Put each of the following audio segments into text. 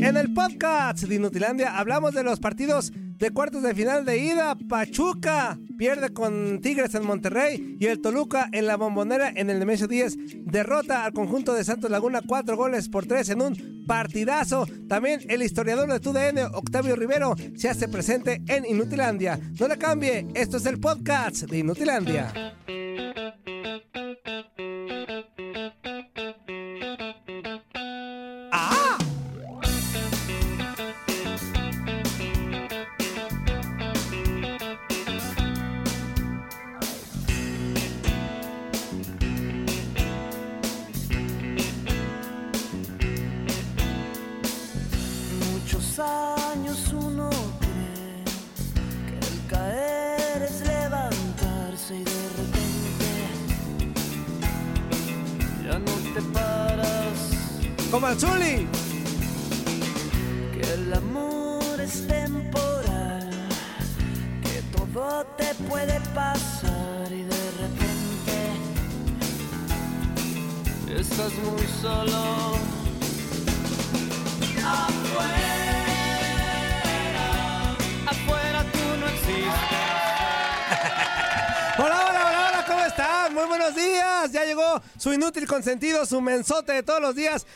En el podcast de Inutilandia hablamos de los partidos de cuartos de final de ida. Pachuca pierde con Tigres en Monterrey y el Toluca en la bombonera en el Nemesio 10 derrota al conjunto de Santos Laguna cuatro goles por tres en un partidazo. También el historiador de TUDN, Octavio Rivero, se hace presente en Inutilandia. No le cambie, esto es el podcast de Inutilandia. Zuli. que el amor es temporal, que todo te puede pasar y de repente estás muy solo. Afuera, afuera tú no existes. Hola, hola, hola, hola, ¿cómo están? Muy buenos días. Ya llegó su inútil consentido, su mensote de todos los días.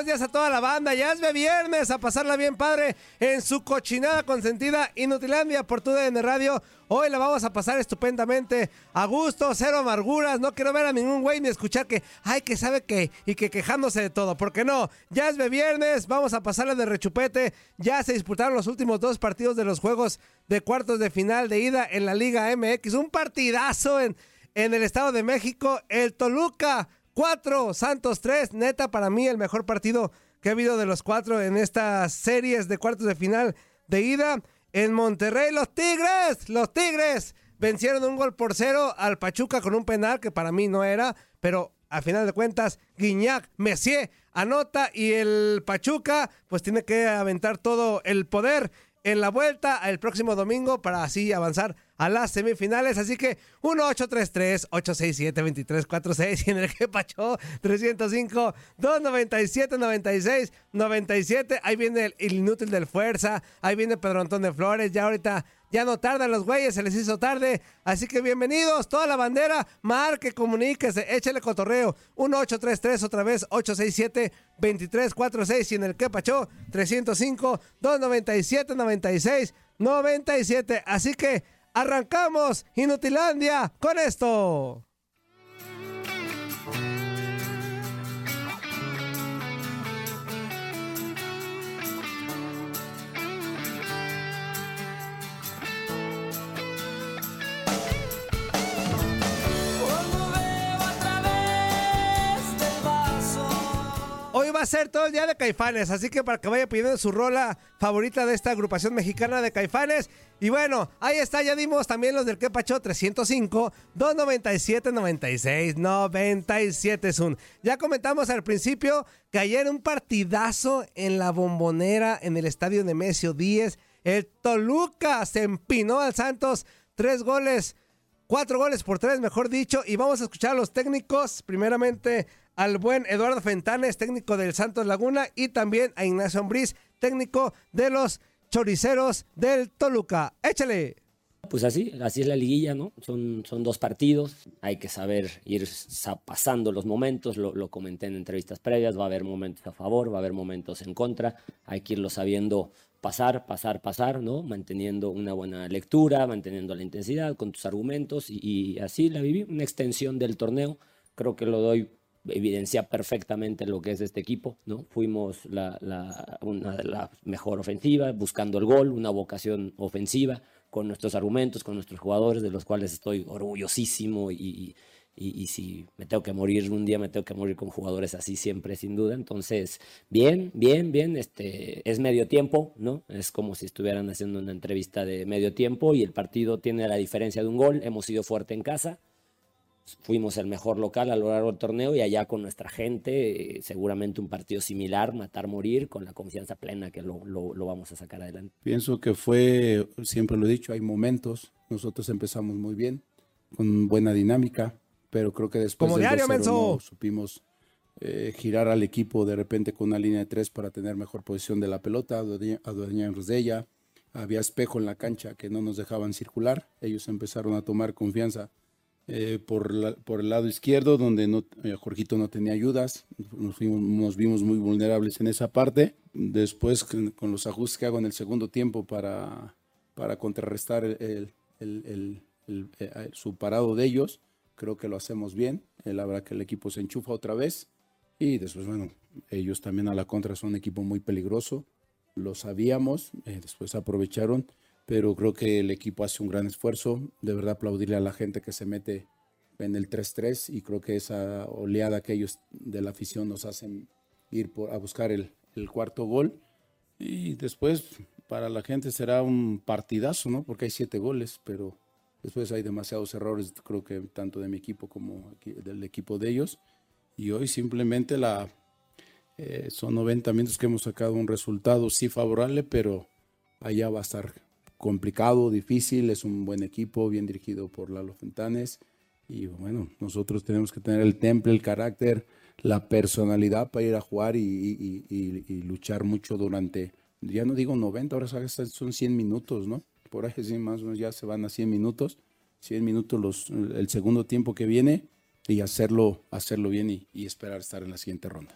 Buenos días a toda la banda. Ya es de viernes a pasarla bien padre en su cochinada consentida Inutilandia por tu DN Radio. Hoy la vamos a pasar estupendamente, a gusto, cero amarguras. No quiero ver a ningún güey ni escuchar que, ay, que sabe que, y que quejándose de todo. Porque no, ya es de viernes, vamos a pasarle de rechupete. Ya se disputaron los últimos dos partidos de los juegos de cuartos de final de ida en la Liga MX. Un partidazo en, en el Estado de México. El Toluca 4, Santos 3. Neta, para mí el mejor partido que ha habido de los cuatro en estas series de cuartos de final de ida. En Monterrey, los Tigres, los Tigres vencieron un gol por cero al Pachuca con un penal que para mí no era, pero a final de cuentas, Guiñac, Messier anota y el Pachuca pues tiene que aventar todo el poder en la vuelta el próximo domingo para así avanzar a las semifinales. Así que 1-833-867-2346 y en el que Pacho 305-297-96-97. Ahí viene el, el inútil del Fuerza, ahí viene Pedro Antón de Flores. Ya ahorita ya no tardan los güeyes, se les hizo tarde. Así que bienvenidos, toda la bandera, marque, comuníquese, échale cotorreo. 1-833 otra vez 867-2346 y en el que Pacho 305-297-96-97. Así que arrancamos Inutilandia con esto. Va a ser todo el día de Caifanes, así que para que vaya pidiendo su rola favorita de esta agrupación mexicana de Caifanes. Y bueno, ahí está, ya dimos también los del que Pacho 305, 297, 96, 97 es. Ya comentamos al principio que ayer un partidazo en la bombonera en el estadio Nemesio 10. El Toluca se empinó al Santos, tres goles Cuatro goles por tres, mejor dicho. Y vamos a escuchar a los técnicos. Primeramente al buen Eduardo Fentanes, técnico del Santos Laguna. Y también a Ignacio Ambriz, técnico de los choriceros del Toluca. Échale. pues así, así es la liguilla, ¿no? Son, son dos partidos, hay que saber ir pasando los momentos, lo, lo comenté en entrevistas previas, va a haber momentos a favor, va a haber momentos en contra, hay que irlo sabiendo pasar, pasar, pasar, ¿no? Manteniendo una buena lectura, manteniendo la intensidad con tus argumentos y, así la viví, una extensión del torneo. Creo que lo doy, evidencia perfectamente lo que es este equipo, ¿no? Fuimos la, una de las mejor ofensiva, buscando el gol, una vocación ofensiva, con nuestros argumentos, con nuestros jugadores, de los cuales estoy orgullosísimo y, y, si me tengo que morir un día, me tengo que morir con jugadores así siempre, sin duda. Entonces, bien, bien, bien. Este, es medio tiempo, ¿no? Es como si estuvieran haciendo una entrevista de medio tiempo y el partido tiene la diferencia de un gol. Hemos sido fuerte en casa. Fuimos el mejor local a lo largo del torneo y allá con nuestra gente, eh, seguramente un partido similar, matar, morir, con la confianza plena que lo, lo, lo vamos a sacar adelante. Pienso que fue, siempre lo he dicho, hay momentos. Nosotros empezamos muy bien, con buena dinámica, pero creo que después Como diario, no supimos eh, girar al equipo de repente con una línea de tres para tener mejor posición de la pelota, adueñarnos de ella. Había espejo en la cancha que no nos dejaban circular. Ellos empezaron a tomar confianza eh, por, el lado izquierdo, donde no, eh, Jorgito no tenía ayudas. Nos, vimos muy vulnerables en esa parte. Después, con, los ajustes que hago en el segundo tiempo para, contrarrestar el, el, su parado de ellos, creo que lo hacemos bien. Eh, la verdad que el equipo se enchufa otra vez. Y después, bueno, ellos también a la contra son un equipo muy peligroso. Lo sabíamos, eh, después aprovecharon, pero creo que el equipo hace un gran esfuerzo. De verdad, aplaudirle a la gente que se mete en el 3-3 y creo que esa oleada que ellos de la afición nos hacen ir a buscar el, el cuarto gol. Y después, para la gente será un partidazo, ¿no? Porque hay siete goles, pero Después hay demasiados errores, creo que tanto de mi equipo como del equipo de ellos. Y hoy simplemente la, eh, son 90 minutos que hemos sacado un resultado sí favorable, pero allá va a estar complicado, difícil. Es un buen equipo, bien dirigido por Lalo Fentanes. Y bueno, nosotros tenemos que tener el temple, el carácter, la personalidad para ir a jugar y, y luchar mucho durante, ya no digo 90, ahora son 100 minutos, ¿no? por ahí sí, más o menos ya se van a 100 minutos, 100 minutos los, el segundo tiempo que viene y hacerlo, hacerlo bien y, esperar estar en la siguiente ronda.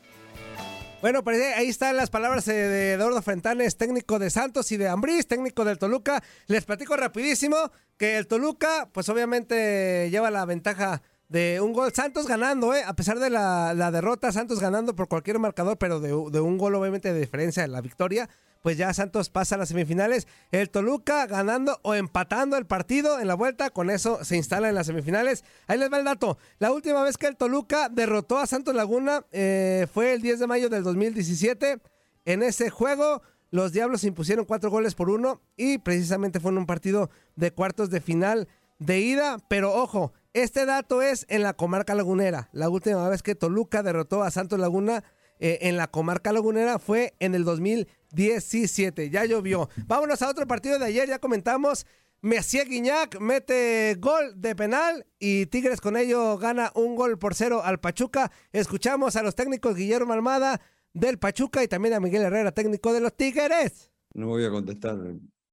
Bueno, pues ahí están las palabras eh, de Eduardo Frentanes, técnico de Santos y de Ambriz, técnico del Toluca. Les platico rapidísimo que el Toluca, pues obviamente lleva la ventaja de un gol. Santos ganando, ¿eh? A pesar de la, derrota, Santos ganando por cualquier marcador, pero de, de, un gol obviamente de diferencia de la victoria pues ya Santos pasa a las semifinales. El Toluca ganando o empatando el partido en la vuelta, con eso se instala en las semifinales. Ahí les va el dato. La última vez que el Toluca derrotó a Santos Laguna eh, fue el 10 de mayo del 2017. En ese juego los Diablos impusieron cuatro goles por uno y precisamente fue en un partido de cuartos de final de ida. Pero ojo, este dato es en la comarca lagunera. La última vez que Toluca derrotó a Santos Laguna eh, en la comarca lagunera fue en el 2017. 17. Ya llovió. Vámonos a otro partido de ayer. Ya comentamos. Messier Guiñac mete gol de penal y Tigres con ello gana un gol por cero al Pachuca. Escuchamos a los técnicos Guillermo Almada del Pachuca y también a Miguel Herrera, técnico de los Tigres. No voy a contestar,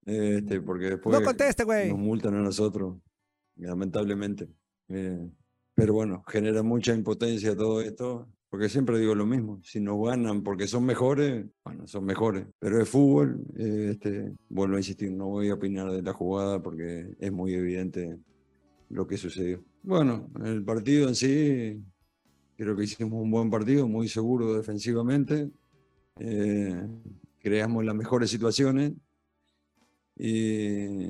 este, porque después no conteste, güey. nos multan a nosotros, lamentablemente. Eh, pero bueno, genera mucha impotencia todo esto. Porque siempre digo lo mismo, si no ganan porque son mejores, bueno, son mejores. Pero es fútbol, eh, este, vuelvo a insistir, no voy a opinar de la jugada porque es muy evidente lo que sucedió. Bueno, el partido en sí, creo que hicimos un buen partido, muy seguro defensivamente. Eh, creamos las mejores situaciones. Y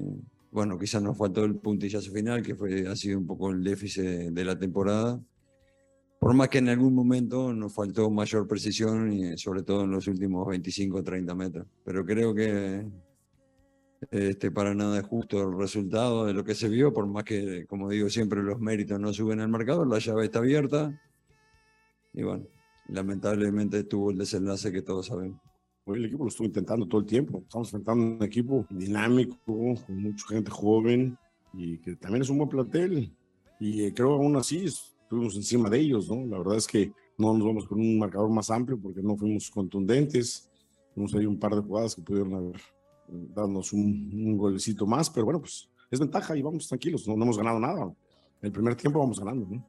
bueno, quizás nos faltó el puntillazo final, que fue, ha sido un poco el déficit de la temporada por más que en algún momento nos faltó mayor precisión y sobre todo en los últimos 25 o 30 metros. Pero creo que este, para nada es justo el resultado de lo que se vio, por más que, como digo siempre, los méritos no suben al marcador, la llave está abierta. Y bueno, lamentablemente tuvo el desenlace que todos sabemos. El equipo lo estuvo intentando todo el tiempo. Estamos enfrentando un equipo dinámico, con mucha gente joven y que también es un buen plantel. Y eh, creo aún así estuvimos encima de ellos, ¿no? La verdad es que no nos vamos con un marcador más amplio porque no fuimos contundentes. Tuvimos ahí un par de jugadas que pudieron haber darnos un, un golecito más, pero bueno, pues es ventaja y vamos tranquilos, no, no hemos ganado nada. El primer tiempo vamos ganando, ¿no?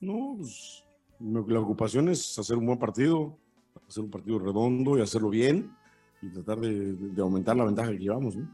No, pues la ocupación es hacer un buen partido, hacer un partido redondo y hacerlo bien y tratar de- de aumentar la ventaja que llevamos, ¿no?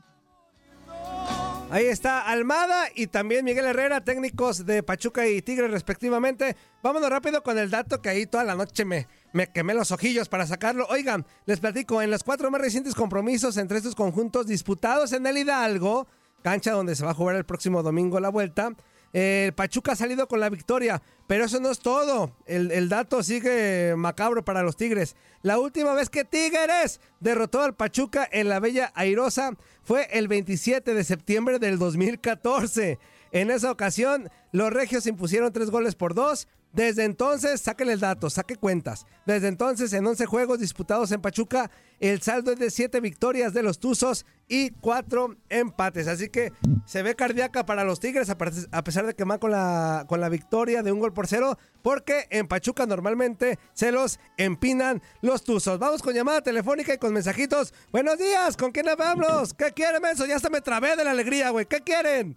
Ahí está Almada y también Miguel Herrera, técnicos de Pachuca y Tigres respectivamente. Vámonos rápido con el dato que ahí toda la noche me, me quemé los ojillos para sacarlo. Oigan, les platico, en los cuatro más recientes compromisos entre estos conjuntos disputados en el Hidalgo, cancha donde se va a jugar el próximo domingo la vuelta, el Pachuca ha salido con la victoria, pero eso no es todo. El, el dato sigue macabro para los Tigres. La última vez que Tigres derrotó al Pachuca en la Bella Airosa fue el 27 de septiembre del 2014. En esa ocasión, los regios impusieron tres goles por dos. Desde entonces, saquen el dato, saque cuentas. Desde entonces, en 11 juegos disputados en Pachuca, el saldo es de 7 victorias de los Tuzos y 4 empates. Así que se ve cardíaca para los Tigres, a pesar de que van con la, con la victoria de un gol por cero, porque en Pachuca normalmente se los empinan los Tuzos. Vamos con llamada telefónica y con mensajitos. Buenos días, ¿con quién hablamos? ¿Qué quieren, menso? Ya hasta me trabé de la alegría, güey. ¿Qué quieren?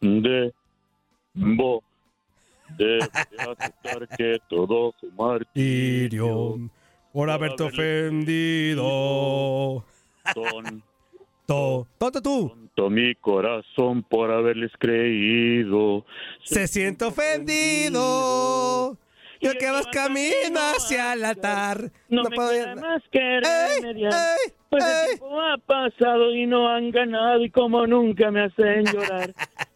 de bo debe aceptar que todo su martirio por haberte ofendido. son To, tonto tú. todo mi corazón por haberles creído Se siente ofendido. Yo que vas camino hacia el altar. no, me puedo queda más que remediar ¡Ey! pues el ¡Ey! tiempo ha pasado y no han ganado y como nunca me hacen llorar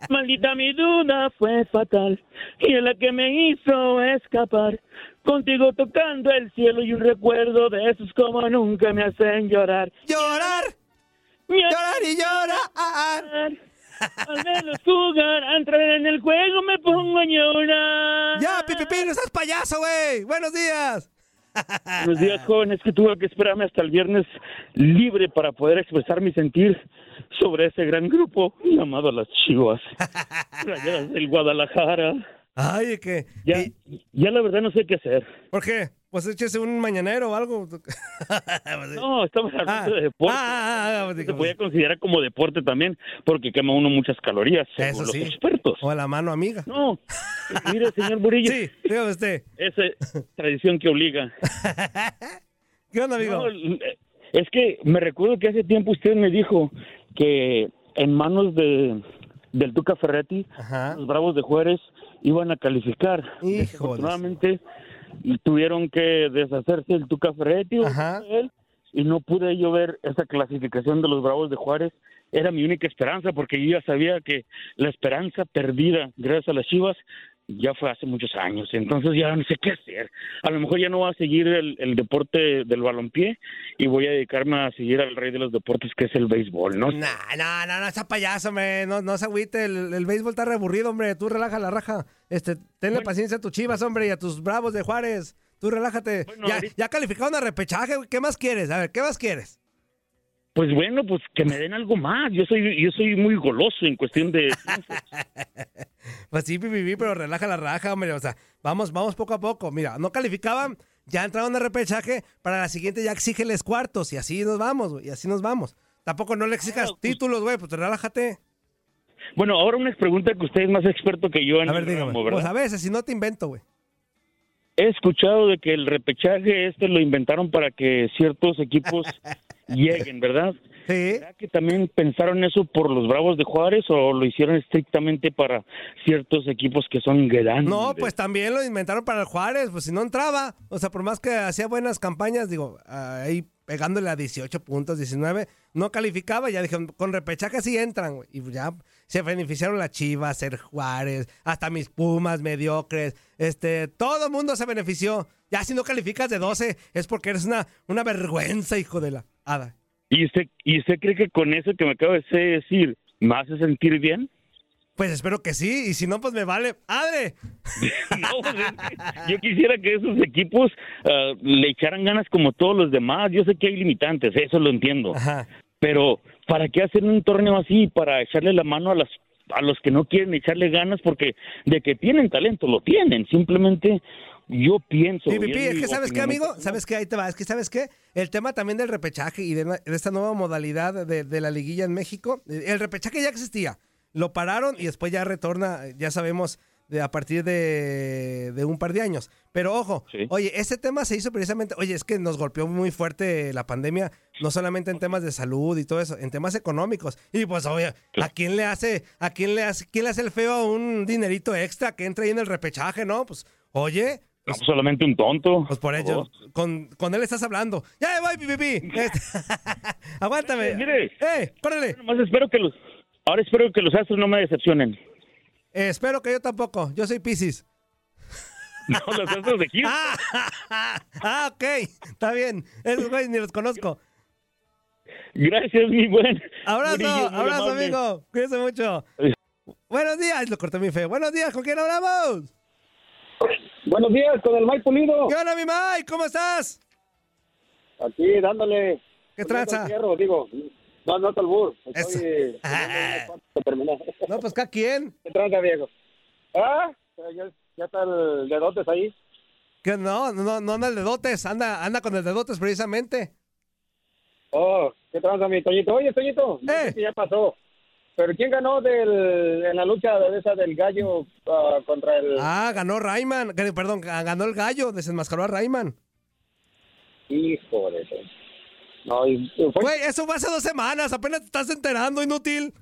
maldita mi duda fue fatal y es la que me hizo escapar contigo tocando el cielo y un recuerdo de esos como nunca me hacen llorar Llorar, llorar y llorar. Al verlos jugar, al entrar en el juego me pongo a llorar. Ya, Pipipi, no seas payaso, güey. Buenos días. Buenos días, jóvenes, que tuve que esperarme hasta el viernes libre para poder expresar mi sentir sobre ese gran grupo llamado las Chivas. Rayadas del Guadalajara. Ay, que. Ya, ya la verdad no sé qué hacer. ¿Por qué? Pues échese un mañanero o algo. No, estamos hablando Ah, de deporte. ah, ah, ah, Se podía considerar como deporte también, porque quema uno muchas calorías, según Eso los sí. expertos. O a la mano amiga. No, mire, señor Burillo. Sí, dígame usted. Esa tradición que obliga. ¿Qué onda, amigo? No, es que me recuerdo que hace tiempo usted me dijo que en manos de del Tuca Ferretti, los Bravos de Juárez iban a calificar. Desafortunadamente tuvieron que deshacerse el Tuca Ferretti o él, y no pude yo ver esa clasificación de los Bravos de Juárez. Era mi única esperanza porque yo ya sabía que la esperanza perdida gracias a las Chivas ya fue hace muchos años, entonces ya no sé qué hacer. A lo mejor ya no voy a seguir el, el deporte del balompié y voy a dedicarme a seguir al rey de los deportes que es el béisbol, ¿no? Nah, no, no, no, está payaso, hombre. No, no se agüite. El, el béisbol está reaburrido, hombre. Tú relaja la raja. Este, tenle paciencia a tus chivas, hombre, y a tus bravos de Juárez. Tú relájate. ya, ya calificaron a repechaje. ¿Qué más quieres? A ver, ¿qué más quieres? Pues bueno, pues que me den algo más. Yo soy yo soy muy goloso en cuestión de Pues sí, pipipi, pero relaja la raja, hombre. O sea, vamos, vamos poco a poco. Mira, no calificaban, ya entraron a repechaje. Para la siguiente ya exígeles cuartos y así nos vamos, güey. Y así nos vamos. Tampoco no le exijas títulos, güey. Pues relájate. Bueno, ahora una pregunta que usted es más experto que yo en A ver, el dígame. ramo, ¿verdad? Pues a veces, si no te invento, güey. He escuchado de que el repechaje este lo inventaron para que ciertos equipos lleguen, ¿verdad? Sí. ¿Será que también pensaron eso por los Bravos de Juárez o lo hicieron estrictamente para ciertos equipos que son grandes? No, pues también lo inventaron para el Juárez, pues si no entraba, o sea, por más que hacía buenas campañas, digo, ahí pegándole a 18 puntos, 19, no calificaba, ya dijeron, con repechaje sí entran, güey, y ya se beneficiaron las Chivas, el Juárez, hasta mis Pumas mediocres, este, todo el mundo se benefició. Ya si no calificas de 12 es porque eres una, una vergüenza, hijo de la hada. ¿Y usted, ¿Y usted cree que con eso que me acaba de decir me hace sentir bien? Pues espero que sí, y si no, pues me vale. ¡Adre! No, pues yo quisiera que esos equipos ah, le echaran ganas como todos los demás. Yo sé que hay limitantes, eso lo entiendo. Pero ¿para qué hacer un torneo así? Para echarle la mano a las a los que no quieren echarle ganas porque de que tienen talento lo tienen, simplemente yo pienso. Pi, y pi, pi, es que sabes qué, amigo, sabes qué, ahí te va, es que sabes qué, el tema también del repechaje y de, de esta nueva modalidad de, de la liguilla en México, el repechaje ya existía, lo pararon y después ya retorna, ya sabemos, de, a partir de, de un par de años. Pero ojo, oye, ese tema se hizo precisamente, oye, es que nos golpeó muy fuerte la pandemia, no solamente en temas de salud y todo eso, en temas económicos. Y pues, oye, ¿a quién le hace, a quién le hace, quién le hace el feo a un dinerito extra que entra ahí en el repechaje, no? Pues, oye, No, pues, solamente un tonto. pues por ello, con, con él estás hablando. Ya voy, pipipi. Este- Aguántame. Mire. ¡Eh, córrele! Nomás espero que los, ahora espero que los astros no me decepcionen. Eh, espero que yo tampoco. Yo soy Piscis. No, los astros de Houston. ah, ok. Está bien. Esos güeyes ni los conozco. Gracias, mi buen. Abrazo, Murillo, abrazo, amable. amigo. Cuídense mucho. Buenos días. Lo corté muy feo. Buenos días. ¿Con quién hablamos? Buenos días, con el Mike Pulido. ¿Qué onda, mi Mike? ¿Cómo estás? Aquí dándole. ¿Qué tranza? digo, no, no es albur. Estoy eh, terminar. No, pues cada quien. ¿Qué tranza, viejo? Ah, ya, ya está el dedotes ahí. Que no, no, no anda el dedotes. Anda, anda con el dedotes precisamente. Oh, ¿qué tranza, mi Toñito? Oye, Toñito, si ya pasó. Pero ¿quién ganó del, en la lucha de esa del gallo ah, contra el... Ah, ganó Rayman. Perdón, ganó el gallo. Desenmascaró a Rayman. Hijo de eso. No, y fue... Güey, eso fue hace dos semanas. Apenas te estás enterando, inútil.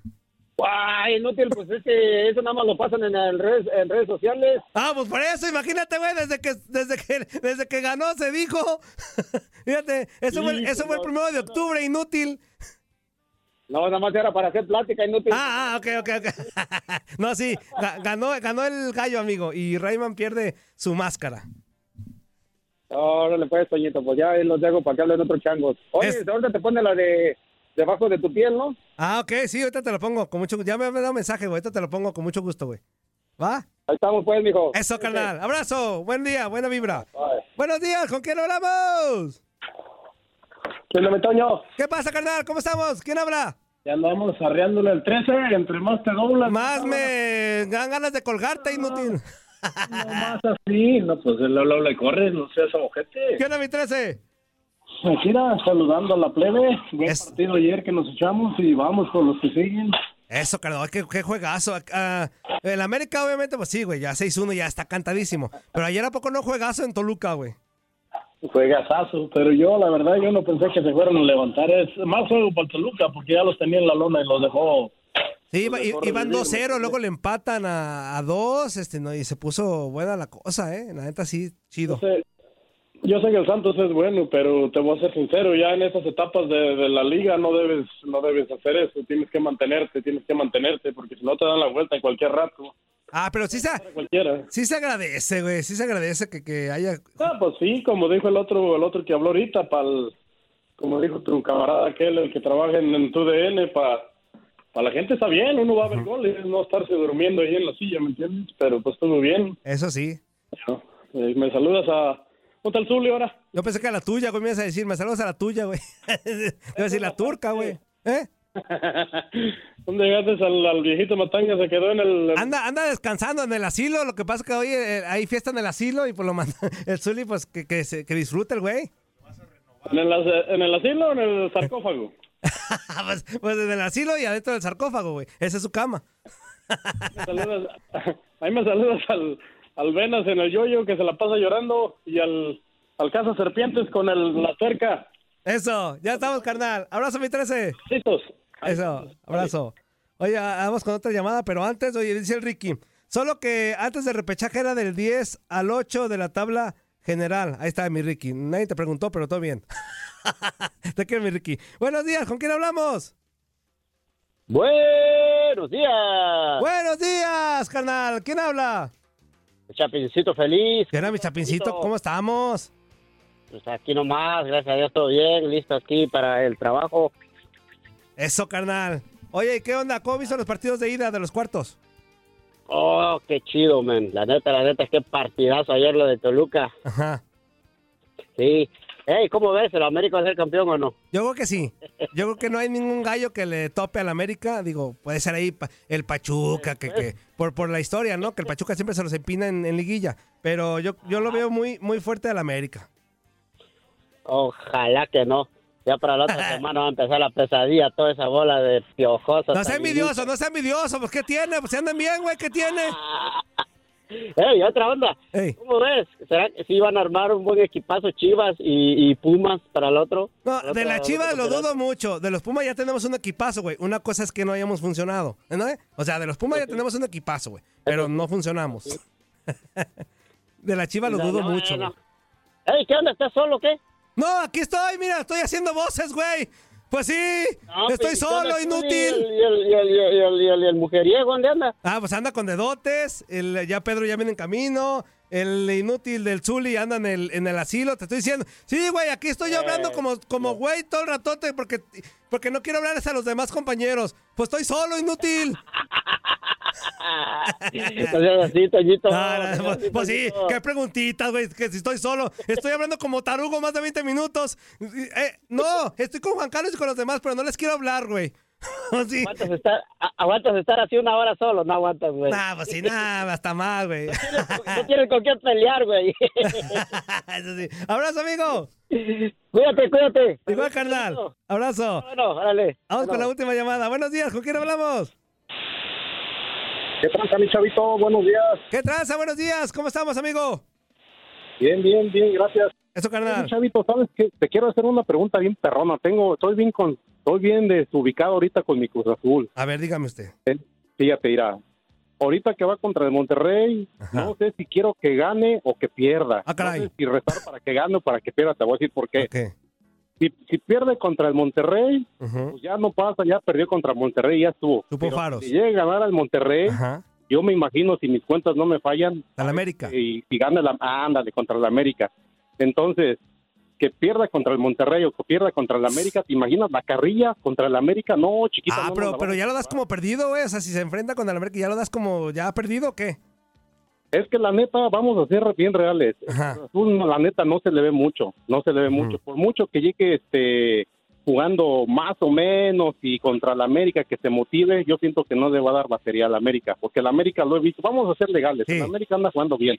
Ay, inútil, pues es que eso nada más lo pasan en, el redes, en redes sociales. Ah, pues por eso, imagínate, güey, desde que, desde que, desde que ganó se dijo. Fíjate, eso, fue, el- eso fue el primero de octubre, inútil. No, nada más era para hacer plática inútil. Ah, ah, ok, ok, ok. no, sí, ga- ganó, ganó el gallo, amigo, y Rayman pierde su máscara. Órale, pues, Toñito, pues ya los dejo para que hablen otros changos. Oye, ahorita te pone la de debajo de tu piel, ¿no? Ah, ok, sí, ahorita te lo pongo con mucho gusto. Ya me ha dado un mensaje, güey, ahorita te lo pongo con mucho gusto, güey. ¿Va? Ahí estamos, pues, mijo. Eso, carnal. Abrazo, buen día, buena vibra. Buenos días, ¿con quién hablamos? ¿Qué onda, mi Toño? ¿Qué pasa, carnal? ¿Cómo estamos? ¿Quién habla? Ya andamos arreándole el 13, entre más te doblas. Más me dan ganas de colgarte, inútil. No más así, no, pues el habla le corre, no seas ojete. ¿Qué onda, mi 13? Aquí era saludando a la plebe, buen partido ayer que nos echamos y vamos con los que siguen. Eso, carnal, qué, qué juegazo. Ah, el América, obviamente, pues sí, güey, ya 6-1 ya está cantadísimo. Pero ayer a poco no juegazo en Toluca, güey. Fue gasazo, pero yo la verdad yo no pensé que se fueran a levantar. Es más juego para Toluca porque ya los tenía en la lona y los dejó. Sí, iba- iban revivir, 2-0, luego le empatan a 2, este, no, y se puso buena la cosa, ¿eh? La neta sí, chido. Yo sé, yo sé que el Santos es bueno, pero te voy a ser sincero, ya en estas etapas de, de la liga no debes no debes hacer eso, tienes que mantenerte, tienes que mantenerte, porque si no te dan la vuelta en cualquier rato. Ah, pero sí se, sí se agradece, güey, sí se agradece que, que haya... Ah, pues sí, como dijo el otro el otro que habló ahorita, para como dijo tu camarada aquel, el que trabaja en, en tu DN, para la gente está bien, uno va a ver goles, no estarse durmiendo ahí en la silla, ¿me entiendes? Pero pues todo bien. Eso sí. Eh, me saludas a... ¿Dónde está el Zuli ahora? Yo pensé que a la tuya, güey, me ibas a decir, me saludas a la tuya, güey. A decir la turca, güey. ¿Eh? ¿Dónde llegaste al, al viejito Matanga? Se quedó en el... Anda, anda descansando en el asilo, lo que pasa es que hoy eh, hay fiesta en el asilo y pues lo manda el Zuli, pues que, que, que disfrute el güey. ¿En el, ¿En el asilo o en el sarcófago? pues, pues en el asilo y adentro del sarcófago, güey. Esa es su cama. Me saludas- ahí me saludas al, al Venas en el yoyo que se la pasa llorando y al, al Casa Serpientes con el, la cerca. Eso, ya estamos, carnal. Abrazo, mi 13. Eso, abrazo. Oye, vamos con otra llamada, pero antes, oye, dice el Ricky. Solo que antes del repechaje era del 10 al 8 de la tabla general. Ahí está mi Ricky. Nadie te preguntó, pero todo bien. mi Ricky. Buenos días, ¿con quién hablamos? Buenos días. Buenos días, carnal. ¿Quién habla? Chapincito feliz. ¿Qué era mi chapincito? ¿Cómo estamos? Pues aquí nomás, gracias a Dios, todo bien, listo aquí para el trabajo. Eso, carnal. Oye, ¿y ¿qué onda? ¿Cómo viste los partidos de ida de los cuartos? Oh, qué chido, man. La neta, la neta, qué partidazo ayer lo de Toluca. Ajá. Sí, Hey, ¿cómo ves? ¿El América va a ser campeón o no? Yo creo que sí. Yo creo que no hay ningún gallo que le tope al América. Digo, puede ser ahí el Pachuca, que, que por, por la historia, ¿no? Que el Pachuca siempre se los empina en, en liguilla. Pero yo, yo lo veo muy, muy fuerte al América. Ojalá que no. Ya para la otra semana va a empezar la pesadilla, toda esa bola de piojosos. No sea envidioso, no sea envidioso. Pues, ¿qué tiene? Pues, si andan bien, güey, ¿qué tiene? Ey, otra onda. ¿Cómo ves? ¿Será que sí van a armar un buen equipazo Chivas y, y Pumas para el otro? No, de la Chivas lo dudo mucho. De los Pumas ya tenemos un equipazo, güey. Una cosa es que no hayamos funcionado. ¿no? O sea, de los Pumas ya tenemos un equipazo, güey. Pero no funcionamos. De la Chivas lo No, dudo no, mucho, no. güey. Ey, ¿qué onda? ¿Estás solo o qué? No, aquí estoy, mira, estoy haciendo voces, güey. Pues sí, No, estoy pues, ¿y qué solo, inútil. Y el, y el, y el, y el, y el- y el- y el mujeriego, ¿dónde anda? Ah, pues anda con dedotes. El, ya Pedro ya viene en camino. El inútil del Zuli anda en el, en el asilo. Te estoy diciendo. Sí, güey, aquí estoy yo hablando Eh, como, como güey todo el ratote porque, porque no quiero hablarles a los demás compañeros. Pues estoy solo, inútil. No seas así, Toñito. No, no, No seas pues, pues sí, qué preguntitas, güey, que si estoy solo. Estoy hablando como tarugo más de 20 minutos. Eh, no, estoy con Juan Carlos y con los demás, pero no les quiero hablar, güey. Sí. Aguantas estar, a- aguantas estar así una hora solo, no aguantas, güey. Nah, pues sí, nada, hasta más, güey. No tienes con quién pelear, güey. Eso sí. Abrazo, amigo. Cuídate, cuídate. Igual, carnal. Abrazo. Bueno, órale. Vamos con la última llamada. Buenos días, ¿con quién hablamos? ¿Qué tranza, mi chavito? Buenos días. ¿Qué tranza? Buenos días, ¿cómo estamos, amigo? Bien, bien, bien, gracias. Eso, carnal. Chavito, ¿sabes qué? Te quiero hacer una pregunta bien perrona. Tengo, estoy bien con, estoy bien desubicado ahorita con mi Cruz Azul. A ver, dígame usted. Eh, Fíjate, mira, ahorita que va contra el Monterrey, no sé si quiero que gane o que pierda. Ah, caray. No sé si rezar para que gane o para que pierda, te voy a decir por qué. Si, si pierde contra el Monterrey, pues ya no pasa, ya perdió contra Monterrey, ya estuvo. Supo Pero faros. Si llega a ganar al Monterrey, yo me imagino, si mis cuentas no me fallan, Al América. y si gana la ah, ándale contra el América. Entonces, que pierda contra el Monterrey o que pierda contra el América, ¿te imaginas la carrilla contra el América? No, chiquita. Ah, no pero, pero ya lo das como perdido, güey. O sea, si se enfrenta con el América, ¿ya lo das como ya perdido o qué? Es que la neta, vamos a ser bien reales. Azul, la neta, no se le ve mucho, no se le ve mucho. Por mucho que llegue este jugando más o menos y contra la América que se motive, yo siento que no le va a dar batería al América, porque el América lo he visto. Vamos a ser legales, el América anda jugando bien.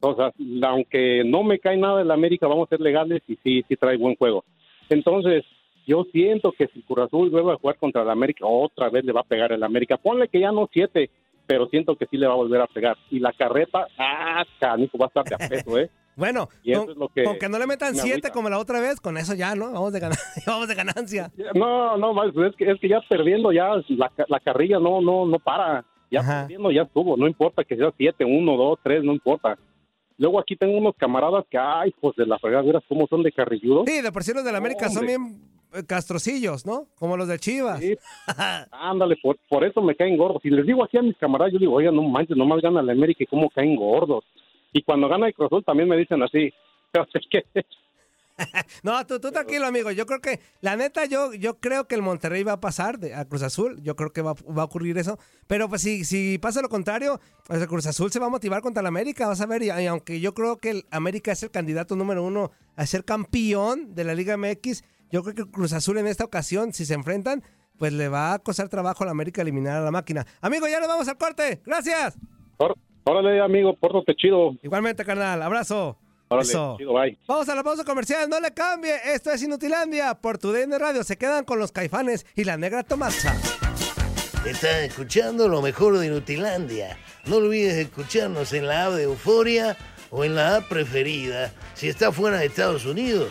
O sea, aunque no me cae nada el América, vamos a ser legales y sí, sí trae buen juego. Entonces, yo siento que si Cruz Azul vuelve a jugar contra el América, otra vez le va a pegar el América. Ponle que ya no siete, pero siento que sí le va a volver a pegar. Y la carreta, ah, canijo, va a estar de a peso, ¿eh? Bueno, Y eso con, es lo que con que no le metan me siete como la otra vez, con eso ya, ¿no? Vamos de, gana- vamos de ganancia. No, no, es que, es que ya perdiendo, ya la, la carrilla no, no, no para. Ya perdiendo, ya estuvo. No importa que sea siete, uno, dos, tres, no importa. Luego aquí tengo unos camaradas que, ay, pues de la fregada, ¿verás cómo son de carrilludos? Sí, de por sí los del América son bien castrocillos, ¿no? Como los de Chivas. Ándale, por, por eso me caen gordos. Y les digo así a mis camaradas, yo digo, oiga, no manches, nomás gana la América y cómo caen gordos. Y cuando gana el Cruz Azul también me dicen así. No, tú, tú tranquilo, amigo. Yo creo que, la neta, yo, yo creo que el Monterrey va a pasar de, a Cruz Azul. Yo creo que va, va a ocurrir eso. Pero pues si, si pasa lo contrario, pues el Cruz Azul se va a motivar contra el América. Vas a ver, y, y aunque yo creo que el América es el candidato número uno a ser campeón de la Liga MX, yo creo que Cruz Azul en esta ocasión, si se enfrentan, pues le va a costar trabajo a la América eliminar a la máquina. Amigo, ya nos vamos al corte. Gracias. Órale, amigo, pórtate chido. Igualmente, carnal. Abrazo. Órale, Eso. chido, bye. Vamos a la pausa comercial, no le cambie. Esto es Inutilandia por tu DN Radio. Se quedan con los caifanes y la negra Tomasa. Estás escuchando lo mejor de Inutilandia. No olvides escucharnos en la app de Euforia o en la app preferida si estás fuera de Estados Unidos.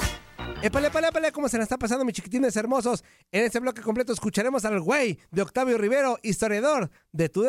Épale, épale, épale, ¿cómo se la está pasando, mis chiquitines hermosos? En este bloque completo escucharemos al güey de Octavio Rivero, historiador de tu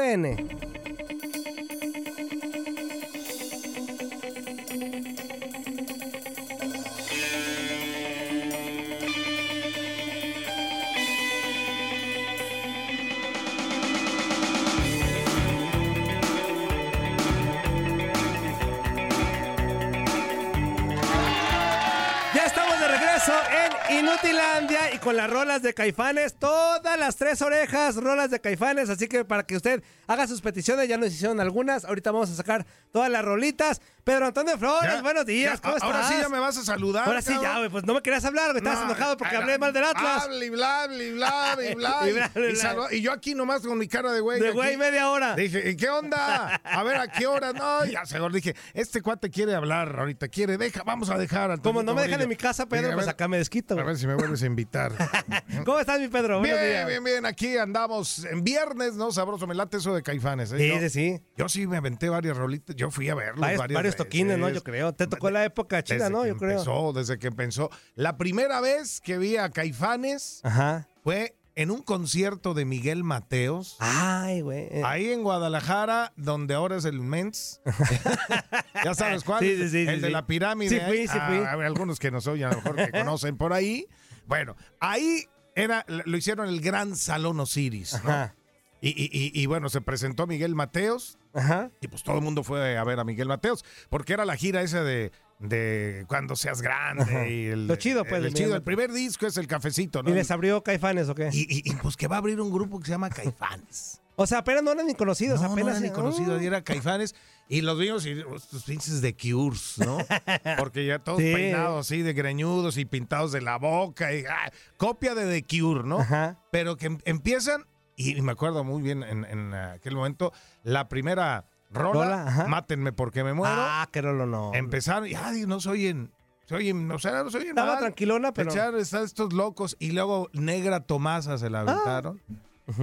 y con las rolas de Caifanes, todas las tres orejas, rolas de Caifanes, así que para que usted haga sus peticiones, ya nos hicieron algunas, ahorita vamos a sacar todas las rolitas. Pedro Antonio Flores, Ya, buenos días, ya, ¿cómo estás? ahora sí ya me vas a saludar, Ahora sí ya, güey, pues no me querías hablar, güey, estabas No, enojado porque hablé mal del Atlas. Y bla, y bla, y bla. Y bla, y bla. y yo aquí nomás con mi cara de güey. De güey media hora. Dije, ¿y qué onda? A ver, ¿a qué hora? No, ya seguro. Dije, este cuate quiere hablar ahorita, quiere, deja, vamos a dejar. Como no me dejan en mi casa, Pedro, pues acá me desquito. A ver si me vuelves a invitar. ¿Cómo estás, mi Pedro? Bien, días. bien, bien. Aquí andamos en viernes, ¿no? Sabroso, me late eso de caifanes. ¿eh? Sí, sí, sí. Yo sí me aventé varias rolitas. Yo fui a verlos Varios, varias varios veces. toquines, ¿no? Yo creo. Te tocó la época chida, ¿no? Yo creo. empezó, desde que empezó. La primera vez que vi a Caifanes Ajá. fue en un concierto de Miguel Mateos. Ay, güey. Ahí en Guadalajara, donde ahora es el Mens. ya sabes cuál. Sí, sí, sí, el de la pirámide. Sí fui, sí Ah, fui. a ver, algunos que nos oyen, a lo mejor que conocen por ahí. Bueno, ahí era, lo hicieron el Gran Salón Osiris. ¿no? Y, y- y- y bueno, se presentó Miguel Mateos. Ajá. Y pues todo el mundo fue a ver a Miguel Mateos, porque era la gira esa de, de cuando seas grande. Ajá. Y el, Lo chido, pues, El, de chido. El primer disco es el cafecito, ¿no? ¿Y les abrió Caifanes o qué? Y, y- y, pues que va a abrir un grupo que se llama Caifanes. O sea, apenas no eran ni conocidos, No, no apenas. eran ni conocidos, Ah. y era Caifanes. Y los vimos y estos pinches de Cures, ¿no? Porque ya todos Sí. peinados así de greñudos y pintados de la boca. Y, ah, copia de The Cure, ¿no? Ajá. Pero que em- empiezan, y me acuerdo muy bien en, en aquel momento, la primera rola, Rola. Mátenme porque me muero. Ah, que no, no. Empezaron y ay, no se oyen, se oyen, o sea, no se oyen Estaba mal. tranquilona, pero. Echar, están estos locos y luego Negra Tomasa se la Ah.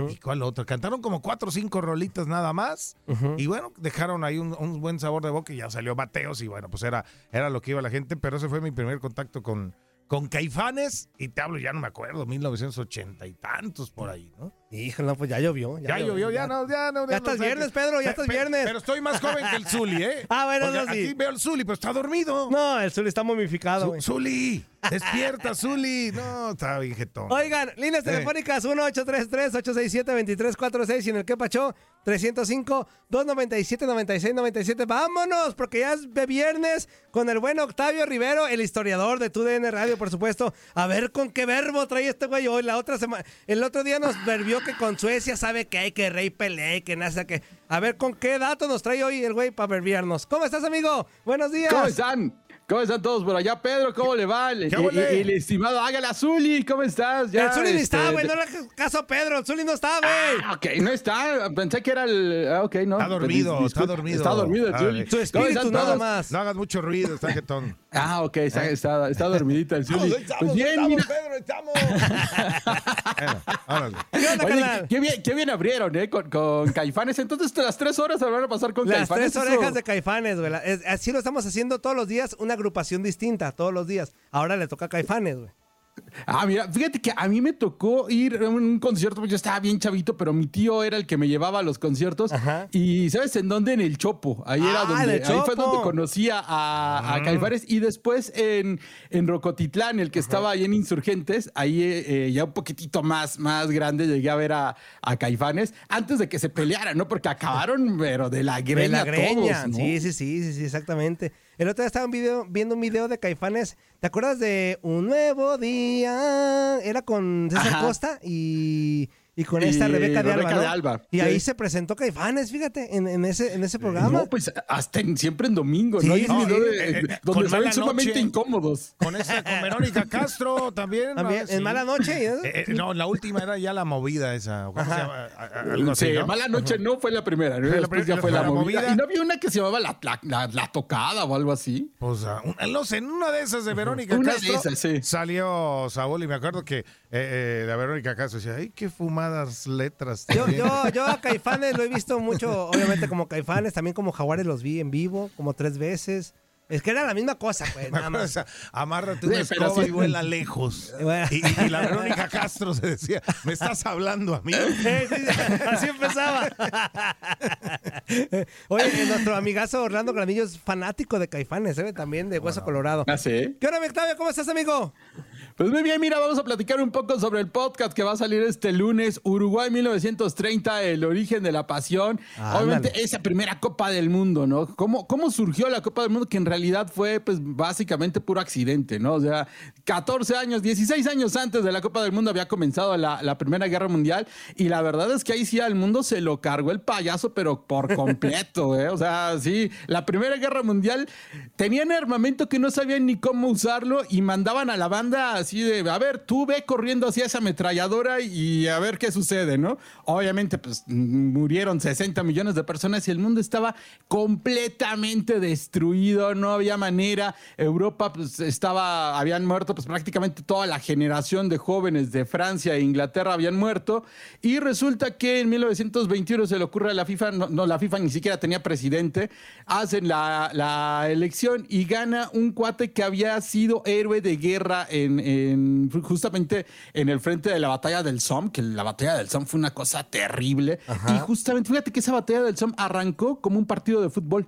¿Y cuál otro? Cantaron como cuatro o cinco rolitas nada más. Y bueno, dejaron ahí un, un buen sabor de boca y ya salió Mateos. Y bueno, pues era, era lo que iba la gente. Pero ese fue mi primer contacto con, con Caifanes. Y te hablo, ya no me acuerdo, 1980 y tantos por ahí, ¿no? Híjole, no, pues ya llovió. Ya, llovió, ya no, ya no. Ya estás no sé viernes. Pedro, ya estás pe- viernes. Pero estoy más joven que el Zuli, ¿eh? Ah, bueno, Porque eso sí. Aquí veo el Zuli, pero está dormido. No, el Zuli está momificado. Zuli, despierta, Zuli. No, está bien jetón. Oigan, líneas Eh. telefónicas 1-833-867-2346 y en el que pachó 305-297-9697. Vámonos, porque ya es de viernes con el buen Octavio Rivero, el historiador de TUDN Radio, por supuesto. A ver con qué verbo trae este güey hoy. La otra semana, el otro día nos verbió que con Suecia sabe que hay que rey pelea, que nada, que. A ver con qué dato nos trae hoy el güey para verbiarnos. ¿Cómo estás, amigo? Buenos días. ¿Cómo están? ¿Cómo están todos por allá? Pedro, ¿cómo le va? Y el estimado Ágale Azuli, ¿cómo estás? Ya, el Zuli este, está, güey. de- No le hagas caso a Pedro. El Zuli no está, güey. Ah, ok, no está. Pensé que era el. ah, ok, no. Está dormido, está dormido. Está dormido el Zuli. Su ¿Cómo espíritu nada más. No hagas mucho ruido, está jetón. Ah, ok, está, está, está dormidito el Zuli. Pues bien, estamos, mira. Pedro, estamos. Bueno, órale. Oye, qué bien, qué bien abrieron, ¿eh? Con, con Caifanes. Entonces, las tres horas se van a pasar con Las Caifanes. tres eso- orejas de Caifanes, güey. Así lo estamos haciendo todos los días, una agrupación distinta, todos los días. Ahora le toca a Caifanes, güey. Ah, mira, fíjate que a mí me tocó ir a un concierto, pues yo estaba bien chavito, pero mi tío era el que me llevaba a los conciertos. Y ¿sabes en dónde? En el Chopo. Ahí era Ah, donde, ahí fue donde conocía a, a Caifanes. Y después en, en Rocotitlán, el que estaba ahí en Insurgentes, ahí eh, eh, ya un poquitito más, más grande llegué a ver a, a Caifanes antes de que se pelearan, ¿no? Porque acabaron, pero de la greña, De la greña. todos, ¿no? Sí, sí, sí, sí, sí, exactamente. El otro día estaba un video- viendo un video de Caifanes. ¿Te acuerdas de Un Nuevo Día? Era con César Ajá. Costa y, y con Y esta Rebeca de Alba. De Alba, Y sí. ahí se presentó Caifanes, fíjate, en, en ese, en ese programa. No, pues hasta en- siempre en domingo, Sí, ¿no? Hay un no, video y- de- eh, eh, donde Mala sumamente Noche. incómodos. Con esa, con Verónica Castro también. En Mala Noche, ¿y? Eh, eh, no, la última era ya la movida esa. ¿Cómo se. Mala Noche no fue la primera, ¿no? La Después pri- ya fue la, fue la movida. movida. ¿Y no había una que se llamaba La, la, la- la Tocada o algo así? Pues ah, un- no sé, en una de esas de Verónica Una de Castro esas, sí. salió Saúl y me acuerdo que eh, eh, la Verónica Castro decía, ay, qué fumadas letras. Yo, tiene". yo, yo a Caifanes lo he visto mucho, obviamente como Caifanes, también como Jaguares los vi en vivo, como tres veces. Es que era la misma cosa, pues. Nada más. Amárrate una Sí, escoba sí. y vuela lejos. Y, y la Verónica Castro se decía, ¿me estás hablando a mí? Así empezaba. Oye, nuestro amigazo Orlando Granillo es fanático de Caifanes, ¿eh? También de Hueso Colorado. ¿Ah, sí? ¿Qué hora, Octavio? ¿Cómo estás, amigo? Pues muy bien, mira, vamos a platicar un poco sobre el podcast que va a salir este lunes, Uruguay 1930, el origen de la pasión. Ándale. Obviamente esa primera Copa del Mundo, ¿no? ¿Cómo, ¿Cómo surgió la Copa del Mundo? Que en realidad fue pues básicamente puro accidente, ¿no? O sea, 14 años, 16 años antes de la Copa del Mundo había comenzado la, la Primera Guerra Mundial y la verdad es que ahí sí al mundo se lo cargó el payaso, pero por completo, ¿eh? O sea, sí, la Primera Guerra Mundial tenían armamento que no sabían ni cómo usarlo y mandaban a la banda así de, a ver, tú ve corriendo hacia esa ametralladora y a ver qué sucede, ¿no? Obviamente, pues murieron 60 millones de personas y el mundo estaba completamente destruido, no había manera. Europa, pues estaba, habían muerto, pues prácticamente toda la generación de jóvenes de Francia e Inglaterra habían muerto. Y resulta que en 1921 se le ocurre a la FIFA, no, no, la FIFA ni siquiera tenía presidente, hacen la, la elección y gana un cuate que había sido héroe de guerra en, en- justamente en el frente de la batalla del Somme, que la batalla del Somme fue una cosa terrible. Y justamente, fíjate que esa batalla del Somme arrancó como un partido de fútbol.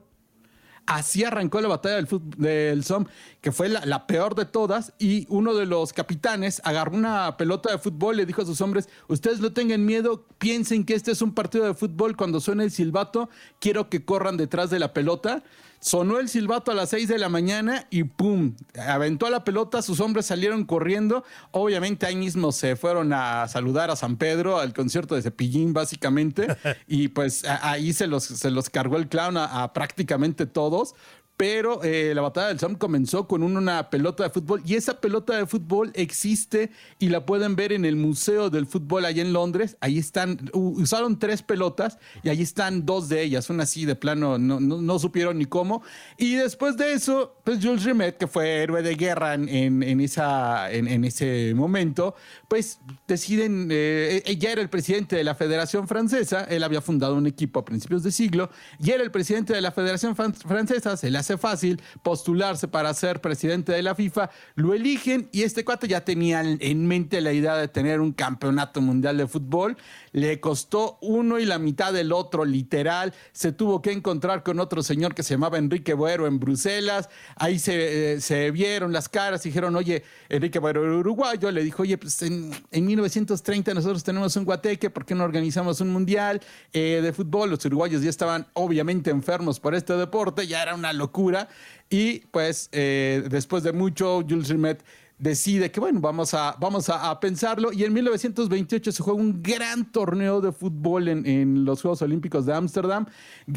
Así arrancó la batalla del, del Somme, que fue la, la peor de todas. Y uno de los capitanes agarró una pelota de fútbol y le dijo a sus hombres: Ustedes no tengan miedo, piensen que este es un partido de fútbol. Cuando suene el silbato, quiero que corran detrás de la pelota. Sonó el silbato a las 6 de la mañana y ¡pum! Aventó a la pelota, sus hombres salieron corriendo. Obviamente ahí mismo se fueron a saludar a San Pedro, al concierto de Cepillín, básicamente. y pues ahí se los, se los cargó el clown a, a prácticamente todos. Pero eh, la batalla del Somme comenzó con un- una pelota de fútbol y esa pelota de fútbol existe y la pueden ver en el Museo del Fútbol allá en Londres. Ahí están, usaron tres pelotas y ahí están dos de ellas. Una así de plano, no, no, no supieron ni cómo. Y después de eso, pues Jules Rimet, que fue héroe de guerra en, en- esa, en, ese momento, pues deciden, eh, eh, ya era el presidente de la Federación Francesa, él había fundado un equipo a principios de siglo, y era el presidente de la Federación Fran- Francesa, se le hace fácil postularse para ser presidente de la FIFA, lo eligen y este cuate ya tenía en mente la idea de tener un campeonato mundial de fútbol, le costó uno y la mitad del otro, literal, se tuvo que encontrar con otro señor que se llamaba Enrique Boero en Bruselas, ahí se, eh, se vieron las caras y dijeron, oye, Enrique Boero era uruguayo, le dijo, oye, pues en, en 1930 nosotros tenemos un guateque, ¿por qué no organizamos un mundial eh, de fútbol? Los uruguayos ya estaban obviamente enfermos por este deporte, ya era una locura. Y pues eh, después de mucho, Jules Rimet decide que bueno, vamos a, vamos a, pensarlo. Y en 1928 se juega un gran torneo de fútbol en, en los Juegos Olímpicos de Ámsterdam.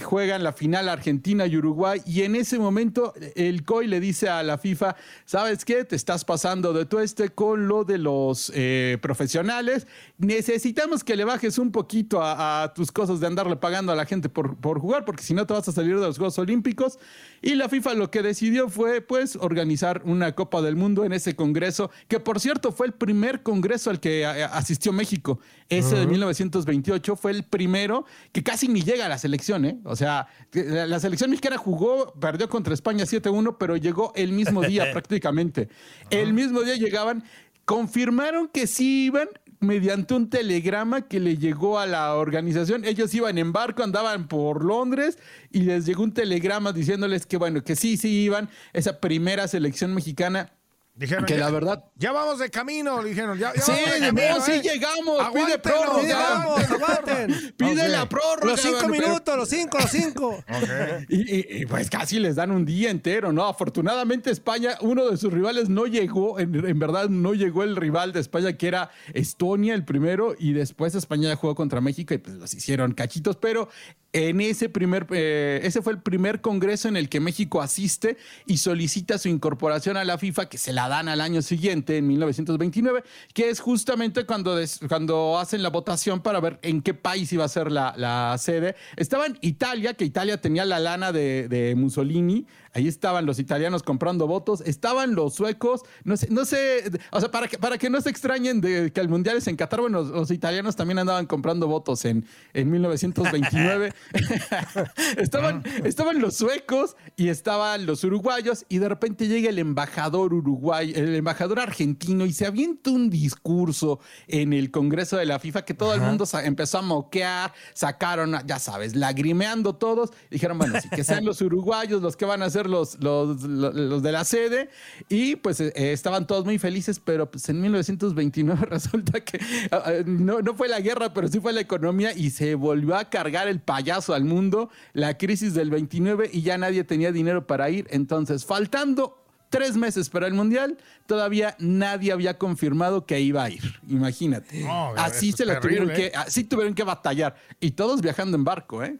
Juegan la final Argentina y Uruguay. Y en ese momento el COI le dice a la FIFA, ¿sabes qué? Te estás pasando de todo este con lo de los eh, profesionales. Necesitamos que le bajes un poquito a, a tus cosas de andarle pagando a la gente por, por jugar, porque si no te vas a salir de los Juegos Olímpicos. Y la FIFA lo que decidió fue pues organizar una Copa del Mundo en ese congreso, que por cierto fue el primer congreso al que a- asistió México. Ese de Ujú. 1928 fue el primero que casi ni llega a la selección, ¿eh? O sea, la, la selección mexicana jugó, perdió contra España 7-1, pero llegó el mismo día prácticamente. El mismo día llegaban, confirmaron que sí iban mediante un telegrama que le llegó a la organización. Ellos iban en barco, andaban por Londres y les llegó un telegrama diciéndoles que bueno, que sí, sí iban esa primera selección mexicana. Dijeron, que ya- la verdad Ya vamos de camino, le dijeron. Ya, ya Sí, vamos de no, camino, sí ¿eh? llegamos, pide prórroga. aguanten. Pide la prórroga. Los cinco pero- minutos, los cinco, los cinco. Y, y- y, pues casi les dan un día entero, ¿no? Afortunadamente España, uno de sus rivales no llegó, en, en verdad no llegó el rival de España que era Estonia el primero y después España ya jugó contra México y pues los hicieron cachitos, pero en ese primer, eh, ese fue el primer congreso en el que México asiste y solicita su incorporación a la FIFA que se la dan al año siguiente, en 1929, que es justamente cuando, cuando hacen la votación para ver en qué país iba a ser la, la sede. Estaba en Italia, que Italia tenía la lana de Mussolini, Ahí estaban los italianos comprando votos, estaban los suecos, no sé, no sé, o sea, para que, para que no se extrañen de que el Mundial es en Qatar, bueno, los, los italianos también andaban comprando votos en, en 1929. estaban, estaban los suecos y estaban los uruguayos y de repente llega el embajador uruguayo, el embajador argentino y se avienta un discurso en el Congreso de la FIFA que todo el mundo empezó a moquear, sacaron, ya sabes, lagrimeando todos, dijeron, bueno, sí, que sean los uruguayos los que van a ser los, los, los, de la sede y pues eh, estaban todos muy felices, pero pues en 1929 resulta que ah, ah, no, no fue la guerra, pero sí fue la economía y se volvió a cargar el payaso al mundo, la crisis del 29 y ya nadie tenía dinero para ir, entonces faltando tres meses para el Mundial, todavía nadie había confirmado que iba a ir. Imagínate. No, así se la tuvieron que, así tuvieron que batallar. Y todos viajando en barco, ¿eh?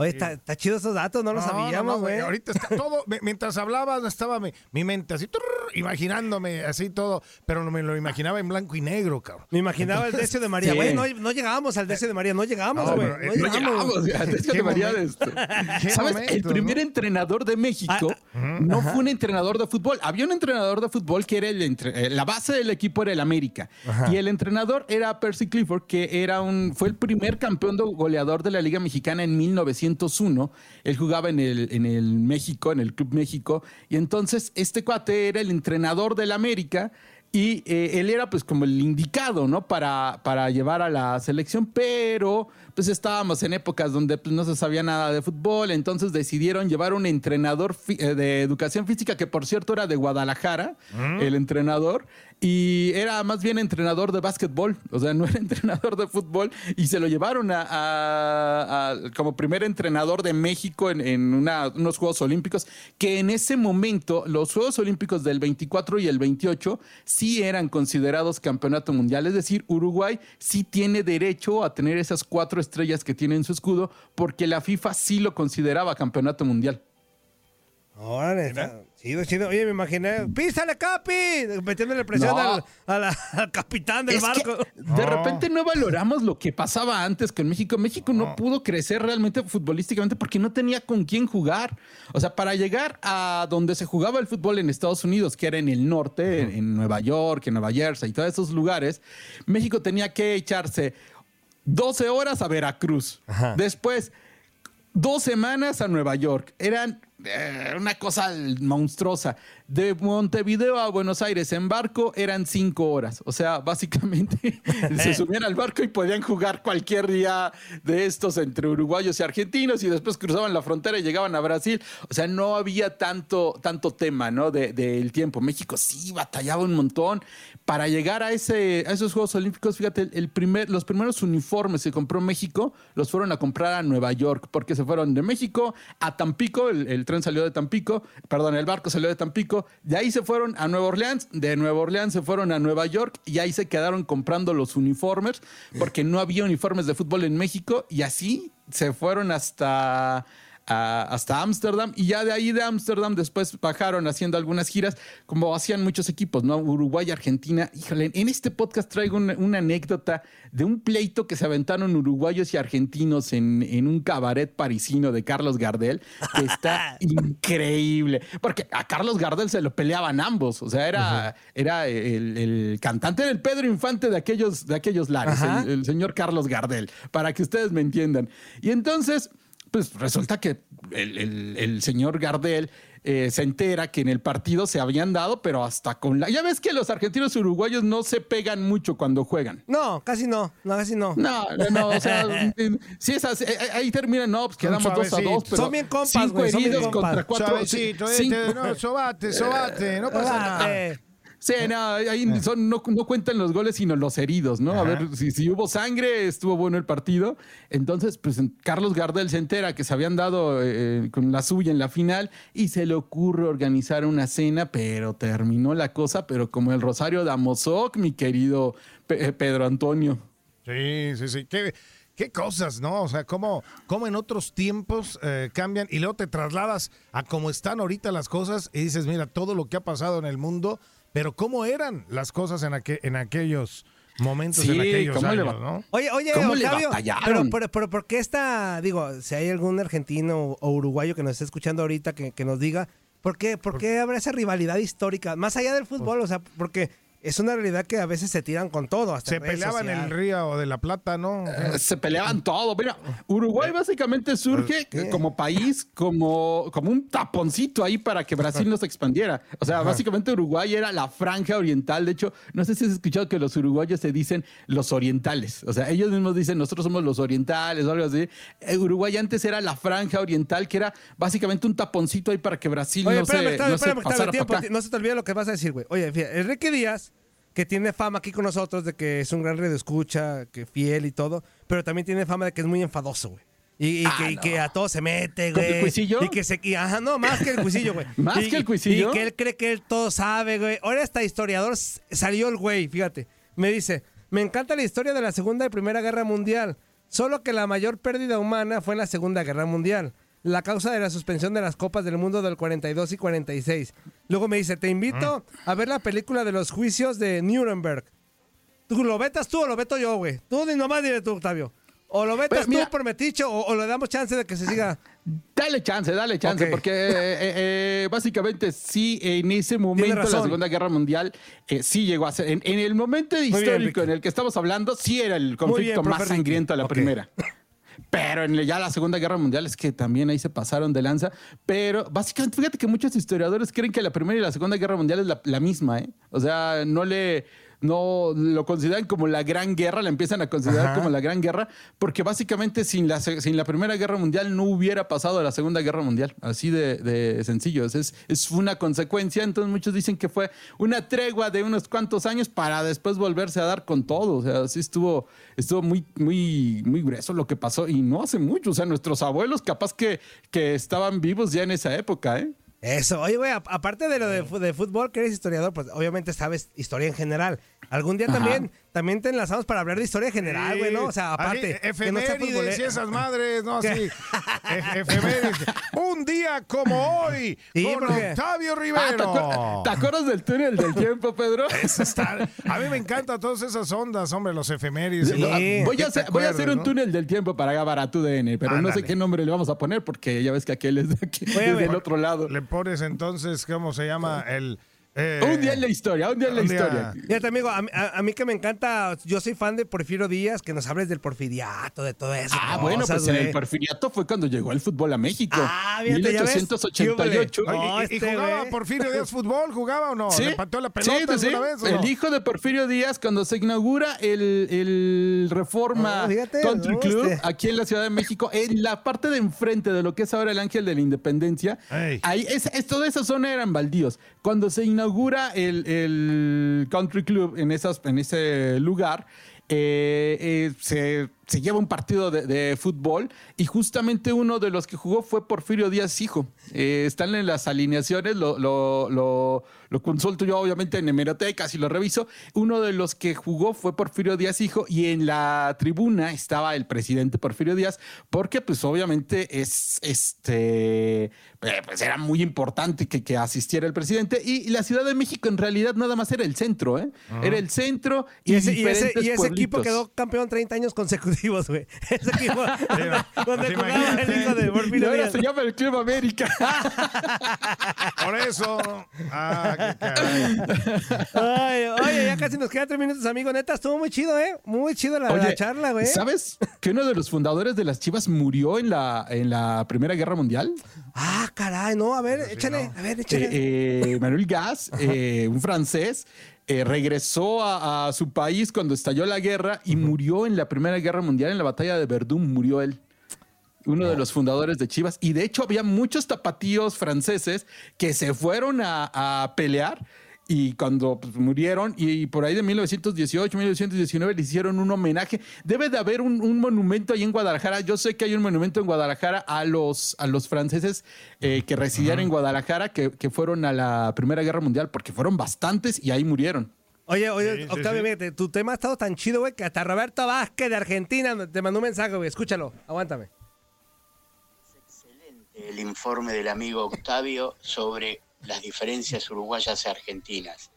Oye, está, está chido esos datos, no los No, no, sabíamos, no, güey. güey. Ahorita está todo. Mientras hablabas, estaba mi, mi mente así, trrr, imaginándome así todo. Pero no me lo imaginaba en blanco y negro, cabrón. Me imaginaba el decio de María. Sí. Güey, no, no llegábamos al decio de María, no llegamos, No, güey. No, eh, no llegamos. ¿Qué debería de momento? esto. ¿Qué ¿Sabes? el primer no? entrenador de México no fue un entrenador de fútbol. Había un entrenador de fútbol que era el entre- eh, la base del equipo era el América. Y el entrenador era Percy Clifford, que era un, fue el primer campeón de goleador de la Liga Mexicana en 1901. Él jugaba en el, en el México, en el Club México. Y entonces este cuate era el entrenador del América. Y eh, él era pues como el indicado, ¿no? Para, para llevar a la selección, pero pues estábamos en épocas donde pues, no se sabía nada de fútbol, entonces decidieron llevar un entrenador eh, de educación física, que por cierto era de Guadalajara, el entrenador, y era más bien entrenador de básquetbol, o sea, no era entrenador de fútbol, y se lo llevaron a, a- a- como primer entrenador de México en, en una- unos Juegos Olímpicos, que en ese momento los Juegos Olímpicos del 24 y el 28 sí eran considerados campeonato mundial, es decir, Uruguay sí tiene derecho a tener esas cuatro estrellas que tiene en su escudo, porque la FIFA sí lo consideraba campeonato mundial. Órale, está chido, chido. Oye, me imaginé, ¡písale, Capi! Metiéndole presión No. al, a la- al capitán del Es barco. de repente no valoramos lo que pasaba antes con México. México no. pudo crecer realmente futbolísticamente porque no tenía con quién jugar. O sea, para llegar a donde se jugaba el fútbol en Estados Unidos, que era en el norte, en, en Nueva York, en Nueva Jersey y todos esos lugares, México tenía que echarse 12 horas a Veracruz. Después, dos semanas a Nueva York. Eran eh, una cosa monstruosa. De Montevideo a Buenos Aires en barco eran cinco horas. O sea, básicamente se subían al barco y podían jugar cualquier día de estos entre uruguayos y argentinos y después cruzaban la frontera y llegaban a Brasil. O sea, no había tanto, tanto tema, ¿no? De- Del tiempo. México sí batallaba un montón para llegar a, ese, a esos Juegos Olímpicos. Fíjate, el primer, los primeros uniformes que compró México los fueron a comprar a Nueva York porque se fueron de México a Tampico. El, el tren salió de Tampico, perdón, el barco salió de Tampico. De ahí se fueron a Nueva Orleans. De Nueva Orleans se fueron a Nueva York y ahí se quedaron comprando los uniformes porque no había uniformes de fútbol en México y así se fueron hasta a- hasta Ámsterdam y ya de ahí de Ámsterdam después bajaron haciendo algunas giras como hacían muchos equipos, ¿no? Uruguay, Argentina. Híjole, en este podcast traigo una, una anécdota de un pleito que se aventaron uruguayos y argentinos en, en un cabaret parisino de Carlos Gardel que está increíble. Porque a Carlos Gardel se lo peleaban ambos. O sea, era, era el, el cantante, era el Pedro Infante de aquellos, de aquellos lares, el señor Carlos Gardel, para que ustedes me entiendan. Y entonces pues resulta que el, el- el señor Gardel eh, se entera que en el partido se habían dado, pero hasta con la... Ya ves que los argentinos y uruguayos no se pegan mucho cuando juegan. No, casi no, no, casi no. No, no, no, o sea, si es así, eh, ahí termina, no, pues quedamos dos a dos, pero Son bien compas, cinco güey, son bien heridos compas. contra cuatro. Suavecito, cinco- este, no, sobate, sobate, no pasa nada. Sí, no, ahí son, no, no cuentan los goles, sino los heridos, ¿no? A ver, si, si hubo sangre, estuvo bueno el partido. Entonces, pues Carlos Gardel se entera que se habían dado eh, con la suya en la final y se le ocurre organizar una cena, pero terminó la cosa, pero como el Rosario de Amozoc, mi querido Pe- eh, Pedro Antonio. Sí, sí, sí. Qué, qué cosas, ¿no? O sea, cómo, cómo en otros tiempos eh, cambian y luego te trasladas a cómo están ahorita las cosas y dices, mira, todo lo que ha pasado en el mundo, pero cómo eran las cosas en, aqu- en aquellos momentos, en aquellos cómo le años, ¿no? Oye, oye, ¿Cómo le Octavio, batallaron? pero, pero, pero ¿por qué está, digo, si hay algún argentino o uruguayo que nos esté escuchando ahorita que, que nos diga, ¿Por qué, ¿Por qué habrá esa rivalidad histórica? Más allá del fútbol, o sea, porque es una realidad que a veces se tiran con todo. Hasta Se peleaban en el. Río de la Plata, ¿no? Eh, se peleaban todo. Mira, Uruguay básicamente surge como país, como, como un taponcito ahí para que Brasil no se expandiera. O sea, básicamente Uruguay era la franja oriental. De hecho, no sé si has escuchado que los uruguayos se dicen los orientales. O sea, ellos mismos dicen nosotros somos los orientales o algo así. Eh, Uruguay antes era la franja oriental, que era básicamente un taponcito ahí para que Brasil Oye, no espérame, se, espérame, no se espérame, espérame, pasara tiempo, para acá. ti- no se te olvide lo que vas a decir, güey. Oye, fíjate, Enrique Díaz, que tiene fama aquí con nosotros de que es un gran radio escucha, que fiel y todo, pero también tiene fama de que es muy enfadoso, güey. Y, y Ah, que, y que a todo se mete, ¿Con güey. el cuisillo? Y que se... y- ajá, no, más que el cuisillo, güey. ¿Más que el cuisillo? Y que él cree que él todo sabe, güey. Ahora hasta historiador salió el güey, fíjate. Me dice, me encanta la historia de la Segunda y Primera Guerra Mundial, solo que la mayor pérdida humana fue en la Segunda Guerra Mundial. La causa de la suspensión de las Copas del Mundo del 42 y 46. Luego me dice, te invito a ver la película de los juicios de Nuremberg. ¿Tú lo vetas tú o lo veto yo, güey? Tú ni nomás dile tú, Octavio. O lo vetas Pues, mira- tú por meticho o, o le damos chance de que se siga. Dale chance, dale chance, porque eh, eh, eh, básicamente sí, en ese momento la. Segunda Guerra Mundial eh, sí llegó a ser, en, en el momento histórico en el que estamos hablando, sí era el conflicto más sangriento de la primera. Pero en ya la Segunda Guerra Mundial es que también ahí se pasaron de lanza. Pero básicamente, fíjate que muchos historiadores creen que la Primera y la Segunda Guerra Mundial es la, la misma, ¿eh? O sea, no le. No lo consideran como la gran guerra, la empiezan a considerar Ajá. como la gran guerra, porque básicamente sin la, se- sin la Primera Guerra Mundial no hubiera pasado la Segunda Guerra Mundial. Así de, de sencillo. Es, es una consecuencia. Entonces muchos dicen que fue una tregua de unos cuantos años para después volverse a dar con todo. O sea, sí estuvo, estuvo muy, muy, muy grueso lo que pasó. Y no hace mucho. O sea, nuestros abuelos capaz que, que estaban vivos ya en esa época, ¿eh? Eso, oye, güey, aparte de lo de, de fútbol, que eres historiador, pues obviamente sabes historia en general. Algún día Ajá. también, también te enlazamos para hablar de historia general, güey, ¿no? O sea, aparte. Así, no efemérides futbolero. y esas madres, ¿no? Así. Ef- efemérides. Un día como hoy, Sí, con porque- Octavio Ah, ¿te, Rivero. te acuerdas del túnel del tiempo, Pedro? Eso está- A mí me encantan todas esas ondas, hombre, los efemérides. No, voy, a hacer, voy a hacer acuerdes, un ¿no? túnel del tiempo para grabar a tu DN, pero no sé qué nombre le vamos a poner porque ya ves que aquel es de aquí, Oye, es del otro lado. Le pones entonces, ¿cómo se llama? El. Eh, Un día en la historia, un día en la día- historia. Fíjate, amigo, a, mí- a- a mí que me encanta, yo soy fan de Porfirio Díaz, que nos hables del porfiriato, de todo eso. Ah, bueno, pues en el porfiriato fue cuando llegó el fútbol a México. Ah, fíjate, ¿ya ves? 1888. ¿Qué hubo le? Oye, No, ¿y- ¿Y, este jugaba. Porfirio Díaz fútbol? ¿Jugaba o no? Sí, ¿Le pateó la pelota sí, vez o no? El hijo de Porfirio Díaz, cuando se inaugura el, el Reforma Ah, fíjate, Country no, Club este. aquí en la Ciudad de México, en la parte de enfrente de lo que es ahora el Ángel de la Independencia, Ey. ahí es, es- toda esa zona eran baldíos. Cuando se inaugura el, el Country Club en, esas, en ese lugar, eh, eh, se, se lleva un partido de, de fútbol y justamente uno de los que jugó fue Porfirio Díaz Hijo. Eh, están en las alineaciones, lo, lo, lo- lo consulto yo obviamente en hemerotecas y lo reviso. Uno de los que jugó fue Porfirio Díaz Hijo y en la tribuna estaba el presidente Porfirio Díaz porque pues obviamente es este eh, pues era muy importante que, que asistiera el presidente y la Ciudad de México en realidad nada más era el centro, ¿eh? Era el centro y, Y ese, y ese, ese equipo quedó campeón 30 años consecutivos, güey. Ese equipo donde Pues jugaba el hijo de Porfirio ahora Díaz. se llama el Club América. Por eso. Ah, qué caray. Ay, oye, ya casi nos quedan tres minutos, amigo. Neta, estuvo muy chido, ¿eh? Muy chido la, la Oye, charla, güey. ¿Sabes que uno de los fundadores de las Chivas murió en la, en la Primera Guerra Mundial? Ah, caray, no, a ver, échale, a ver, échale. Eh, eh, Manuel Gas, eh, un francés, eh, regresó a, a su país cuando estalló la guerra y murió en la Primera Guerra Mundial, en la batalla de Verdún, murió él. Uno de los fundadores de Chivas. Y de hecho había muchos tapatíos franceses que se fueron a, a pelear y cuando pues, murieron, y por ahí de 1918, 1919 le hicieron un homenaje. Debe de haber un, un monumento ahí en Guadalajara. Yo sé que hay un monumento en Guadalajara a los, a los franceses eh, que residían en Guadalajara, que, que fueron a la Primera Guerra Mundial, porque fueron bastantes y ahí murieron. Oye, oye, Sí, sí, Octavio, sí. tu tema ha estado tan chido, güey, que hasta Roberto Vázquez de Argentina te mandó un mensaje, güey. Escúchalo, aguántame. el informe del amigo Octavio sobre las diferencias uruguayas y argentinas.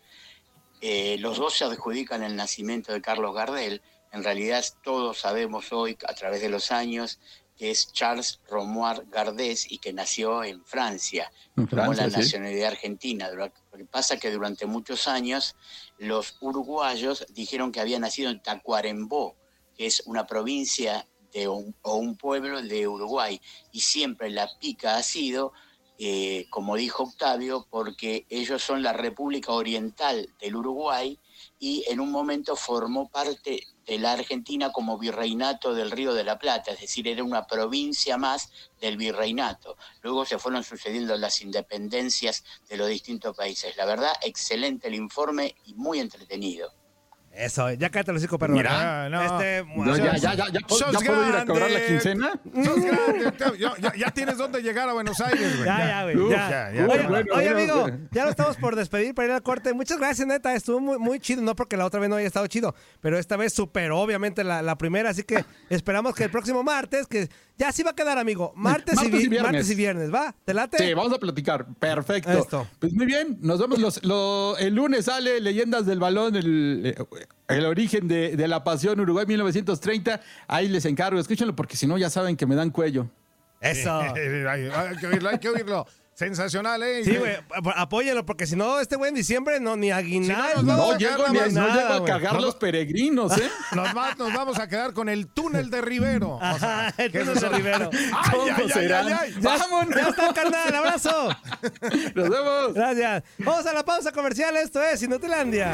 Eh, los dos se adjudican el nacimiento de Carlos Gardel. En realidad todos sabemos hoy, a través de los años, que es Charles Romuald Gardés y que nació en Francia, En tomó la sí. nacionalidad argentina. Lo que pasa es que durante muchos años los uruguayos dijeron que había nacido en Tacuarembó, que es una provincia de un- o un pueblo de Uruguay, y siempre la pica ha sido, eh, como dijo Octavio, porque ellos son la República Oriental del Uruguay y en un momento formó parte de la Argentina como virreinato del Río de la Plata, es decir, era una provincia más del virreinato. Luego se fueron sucediendo las independencias de los distintos países. La verdad, excelente el informe y muy entretenido. Eso, ya cállate los hocico, perro. Mira, no. Este, No, ya, ya, ya, ya, puedo- ya puedo ir a cobrar la quincena. Sos grande, Octavio. Ya, ya- ya tienes dónde llegar a Buenos Aires, güey. Ya, ya, güey. Ya, Oye, bueno, oye, bueno, amigo, bueno. ya lo estamos por despedir para ir al corte. Muchas gracias, neta. Estuvo muy, muy chido. No porque la otra vez no haya estado chido, pero esta vez superó, obviamente, la, la primera. Así que esperamos que el próximo martes, que ya sí va a quedar, amigo. Martes, y, Martes y vi- viernes. martes y viernes, ¿va? ¿Te late? Sí, vamos a platicar. Perfecto. Esto. Pues muy bien, nos vemos los, lo- el lunes sale Leyendas del Balón, el, eh, el origen de, de la pasión Uruguay 1930. Ahí les encargo, escúchenlo porque si no ya saben que me dan cuello. Eso. hay, que oírlo, hay que oírlo. Sensacional, ¿eh? Sí, güey, ap- apóyalo, porque si no, este güey en diciembre no, ni aguinaldo. No a llego, ni- nada no más. llego a cagar los peregrinos, ¿eh? Nos, va- nos vamos a quedar con el túnel de Rivero. O sea, Ajá, el túnel de Rivero. Ay, ¿Cómo ay, ay, serán? ay, ay. Ya, ¡Vámonos! ya está, carnal. Abrazo. Nos vemos. Gracias. Vamos a la pausa comercial. Esto es Inutilandia.